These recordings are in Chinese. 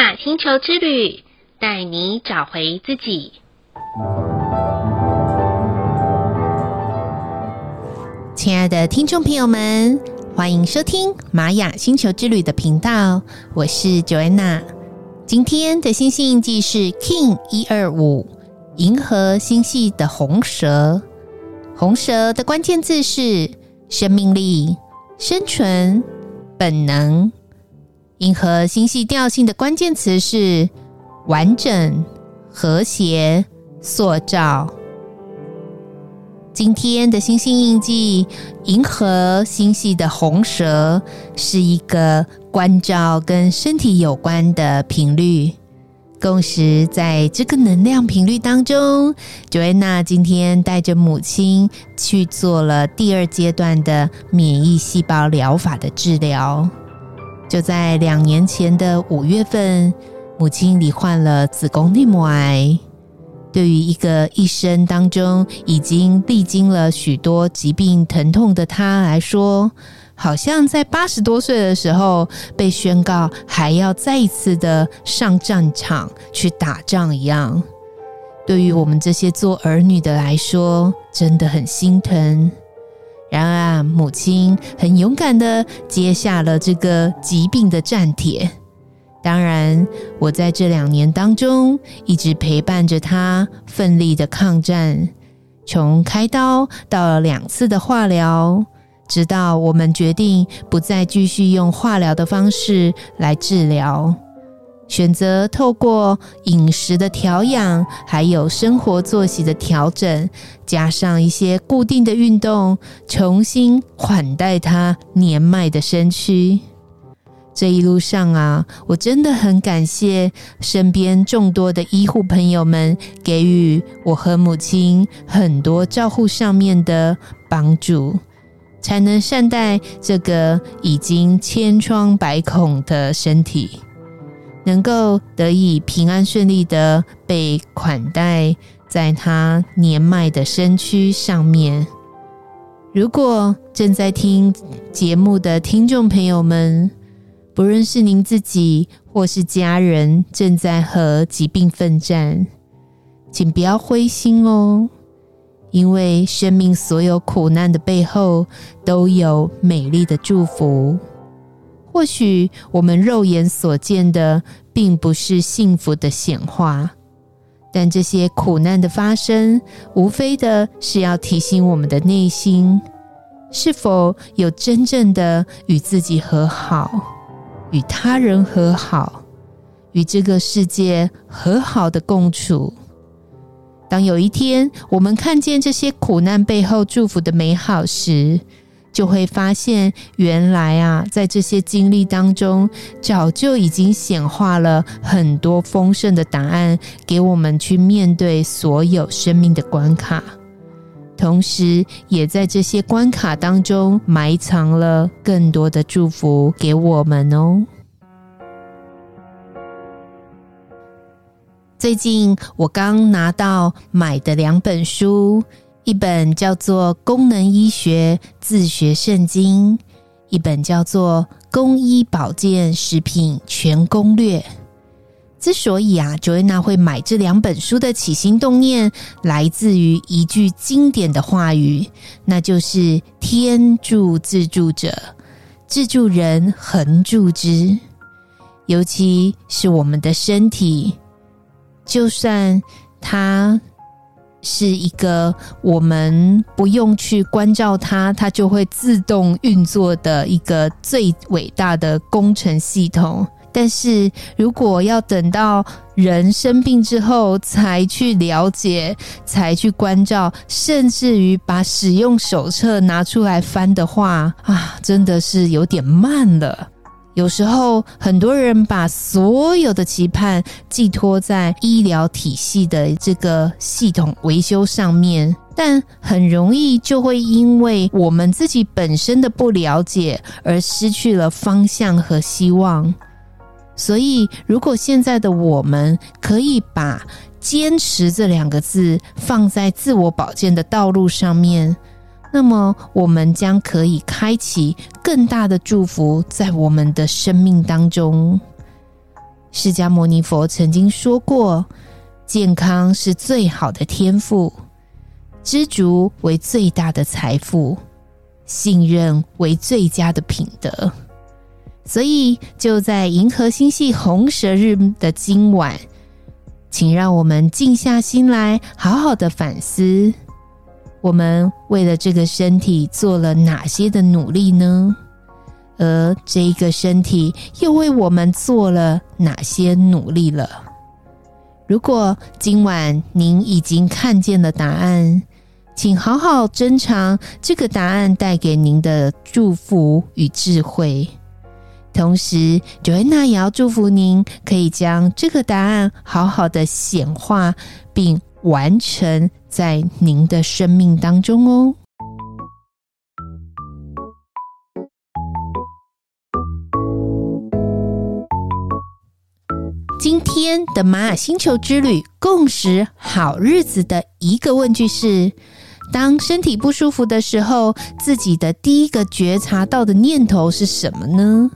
雅星球之旅，带你找回自己。亲爱的听众朋友们，欢迎收听玛雅星球之旅的频道，我是 Joanna。今天的星系印记是 King 一二五，银河星系的红蛇。红蛇的关键字是生命力、生存、本能。银河星系调性的关键词是完整、和谐、塑造。今天的星星印记，银河星系的红蛇是一个关照跟身体有关的频率。共识在这个能量频率当中，Joanna 今天带着母亲去做了第二阶段的免疫细胞疗法的治疗。就在两年前的五月份，母亲罹患了子宫内膜癌。对于一个一生当中已经历经了许多疾病疼痛的她来说，好像在八十多岁的时候被宣告还要再一次的上战场去打仗一样。对于我们这些做儿女的来说，真的很心疼。然而，母亲很勇敢的接下了这个疾病的战帖。当然，我在这两年当中一直陪伴着他，奋力的抗战，从开刀到了两次的化疗，直到我们决定不再继续用化疗的方式来治疗，选择透过饮食的调养，还有生活作息的调整，加上一些固定的运动，重新款待他年迈的身躯。这一路上啊，我真的很感谢身边众多的医护朋友们给予我和母亲很多照护上面的帮助，才能善待这个已经千疮百孔的身体，能够得以平安顺利的被款待在他年迈的身躯上面。如果正在听节目的听众朋友们，不论是您自己或是家人正在和疾病奋战，请不要灰心哦，因为生命所有苦难的背后都有美丽的祝福。或许我们肉眼所见的并不是幸福的显化，但这些苦难的发生，无非的是要提醒我们的内心，是否有真正的与自己和好。与他人和好，与这个世界和好的共处。当有一天我们看见这些苦难背后祝福的美好时，就会发现，原来啊，在这些经历当中，早就已经显化了很多丰盛的答案，给我们去面对所有生命的关卡。同时，也在这些关卡当中埋藏了更多的祝福给我们哦。最近我刚拿到买的两本书，一本叫做《功能医学自学圣经》，一本叫做《公医保健食品全攻略》。之所以啊，Joanna 会买这两本书的起心动念，来自于一句经典的话语，那就是“天助自助者，自助人恒助之”。尤其是我们的身体，就算它是一个我们不用去关照它，它就会自动运作的一个最伟大的工程系统。但是如果要等到人生病之后才去了解、才去关照，甚至于把使用手册拿出来翻的话，啊，真的是有点慢了。有时候很多人把所有的期盼寄托在医疗体系的这个系统维修上面，但很容易就会因为我们自己本身的不了解而失去了方向和希望。所以，如果现在的我们可以把“坚持”这两个字放在自我保健的道路上面，那么我们将可以开启更大的祝福在我们的生命当中。释迦牟尼佛曾经说过：“健康是最好的天赋，知足为最大的财富，信任为最佳的品德。”所以，就在银河星系红蛇日的今晚，请让我们静下心来，好好的反思：我们为了这个身体做了哪些的努力呢？而这一个身体又为我们做了哪些努力了？如果今晚您已经看见了答案，请好好珍藏这个答案带给您的祝福与智慧。同时，Joanna 也要祝福您，可以将这个答案好好的显化并完成在您的生命当中哦。今天的玛雅星球之旅共识好日子的一个问句是：当身体不舒服的时候，自己的第一个觉察到的念头是什么呢？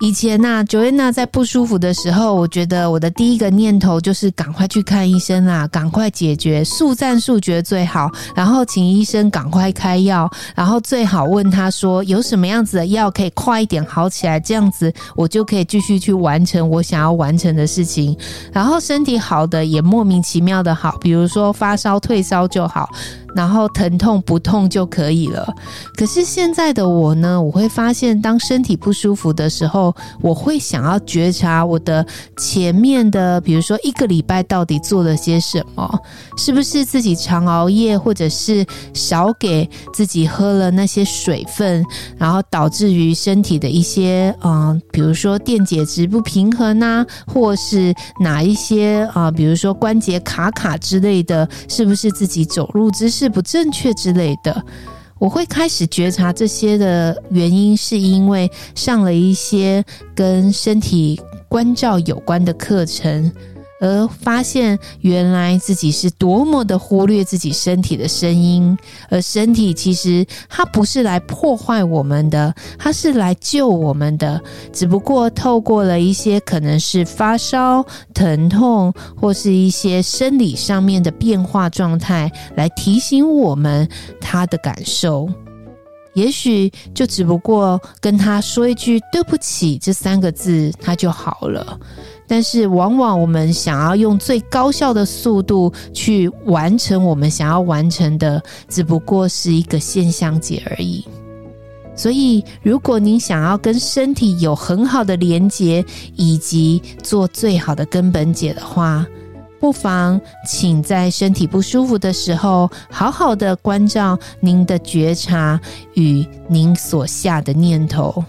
以前呐，Joanna 在不舒服的时候，我觉得我的第一个念头就是赶快去看医生啦，赶快解决，速战速决最好。然后请医生赶快开药，然后最好问他说有什么样子的药可以快一点好起来，这样子我就可以继续去完成我想要完成的事情。然后身体好的也莫名其妙的好，比如说发烧退烧就好。然后疼痛不痛就可以了。可是现在的我呢，我会发现，当身体不舒服的时候，我会想要觉察我的前面的，比如说一个礼拜到底做了些什么，是不是自己常熬夜，或者是少给自己喝了那些水分，然后导致于身体的一些嗯，比如说电解质不平衡啊，或是哪一些啊，比如说关节卡卡之类的，是不是自己走路姿势是不正确之类的，我会开始觉察这些的原因，是因为上了一些跟身体关照有关的课程。而发现原来自己是多么的忽略自己身体的声音，而身体其实它不是来破坏我们的，它是来救我们的。只不过透过了一些可能是发烧、疼痛或是一些生理上面的变化状态，来提醒我们他的感受。也许就只不过跟他说一句“对不起”这三个字，他就好了。但是，往往我们想要用最高效的速度去完成我们想要完成的，只不过是一个现象级而已。所以，如果您想要跟身体有很好的连接，以及做最好的根本解的话，不妨请在身体不舒服的时候，好好的关照您的觉察与您所下的念头。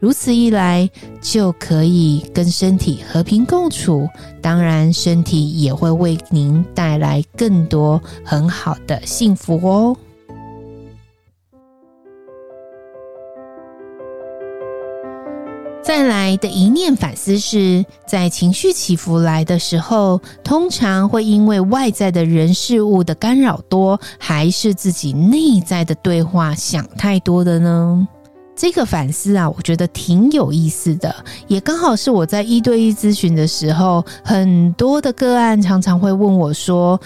如此一来，就可以跟身体和平共处。当然，身体也会为您带来更多很好的幸福哦。再来的一念反思是，在情绪起伏来的时候，通常会因为外在的人事物的干扰多，还是自己内在的对话想太多的呢？这个反思啊，我觉得挺有意思的，也刚好是我在一对一咨询的时候，很多的个案常常会问我说，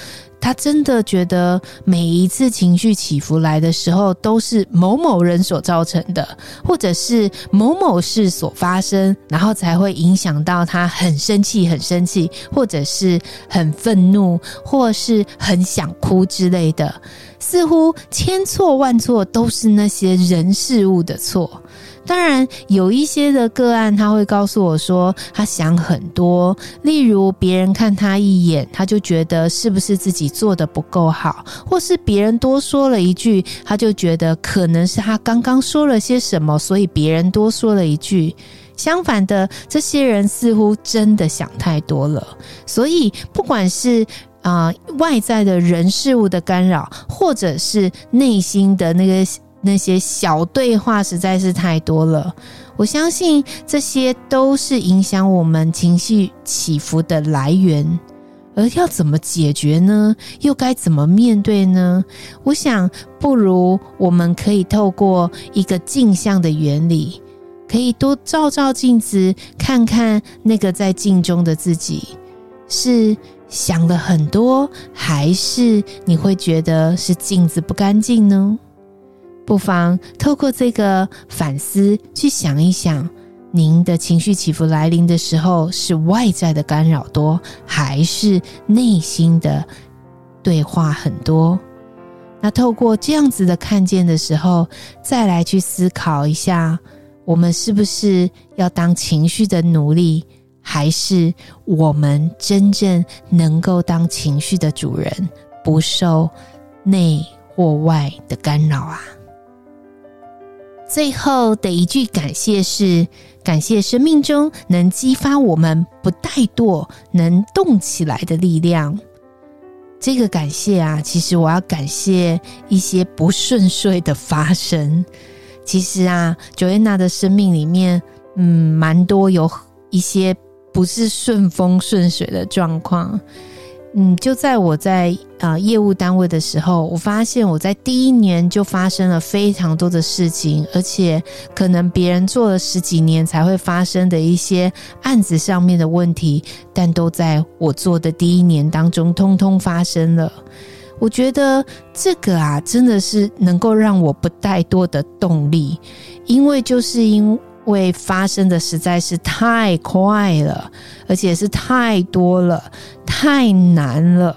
他真的觉得每一次情绪起伏来的时候，都是某某人所造成的，或者是某某事所发生，然后才会影响到他很生气、很生气，或者是很愤怒，或是很想哭之类的，似乎千错万错都是那些人事物的错。当然，有一些的个案，他会告诉我说，他想很多，例如别人看他一眼，他就觉得是不是自己做的不够好，或是别人多说了一句，他就觉得可能是他刚刚说了些什么，所以别人多说了一句。相反的，这些人似乎真的想太多了。所以，不管是啊、外在的人事物的干扰，或者是内心的那个。那些小对话实在是太多了，我相信这些都是影响我们情绪起伏的来源，而要怎么解决呢？又该怎么面对呢？我想，不如我们可以透过一个镜像的原理，可以多照照镜子，看看那个在镜中的自己，是想了很多，还是你会觉得是镜子不干净呢？不妨透过这个反思去想一想，您的情绪起伏来临的时候，是外在的干扰多，还是内心的对话很多？那透过这样子的看见的时候，再来去思考一下，我们是不是要当情绪的奴隶，还是我们真正能够当情绪的主人，不受内或外的干扰啊？最后的一句感谢是：感谢生命中能激发我们不怠惰、能动起来的力量。这个感谢啊，其实我要感谢一些不顺遂的发生。其实啊，Joanna 的生命里面，嗯，蛮多有一些不是顺风顺水的状况。嗯，就在我在啊、业务单位的时候，我发现我在第一年就发生了非常多的事情，而且可能别人做了十几年才会发生的一些案子上面的问题，但都在我做的第一年当中通通发生了。我觉得这个啊，真的是能够让我不怠惰的动力，因为就是因为发生的实在是太快了，而且是太多了。太难了，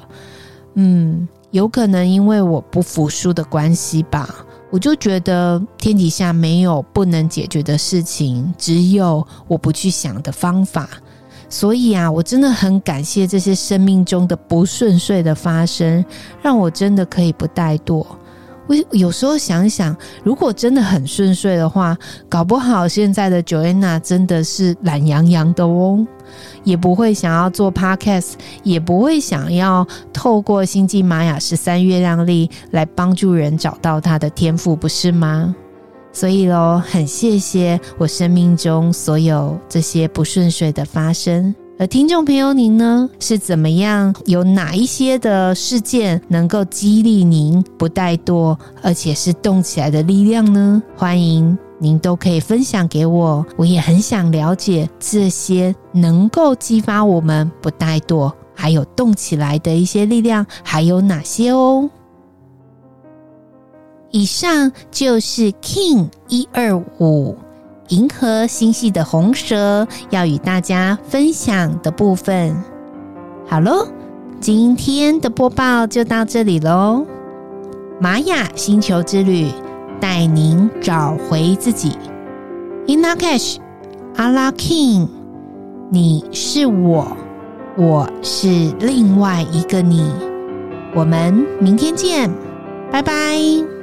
嗯，有可能因为我不服输的关系吧，我就觉得天底下没有不能解决的事情，只有我不去想的方法。所以啊，我真的很感谢这些生命中的不顺遂的发生，让我真的可以不怠惰。我有时候想想，如果真的很顺遂的话，搞不好现在的 Joanna 真的是懒洋洋的哦。也不会想要做 podcast，也不会想要透过星际玛雅十三月亮历来帮助人找到他的天赋，不是吗？所以喽，很谢谢我生命中所有这些不顺遂的发生。而听众朋友您呢，是怎么样？有哪一些的事件能够激励您不怠惰，而且是动起来的力量呢？欢迎。您都可以分享给我，我也很想了解这些能够激发我们不怠惰，还有动起来的一些力量还有哪些哦。以上就是 King 一二五银河星系的红蛇要与大家分享的部分。好喽，今天的播报就到这里喽，玛雅星球之旅。带您找回自己，In Lak'ech，阿拉 King，你是我，我是另外一个你，我们明天见，拜拜。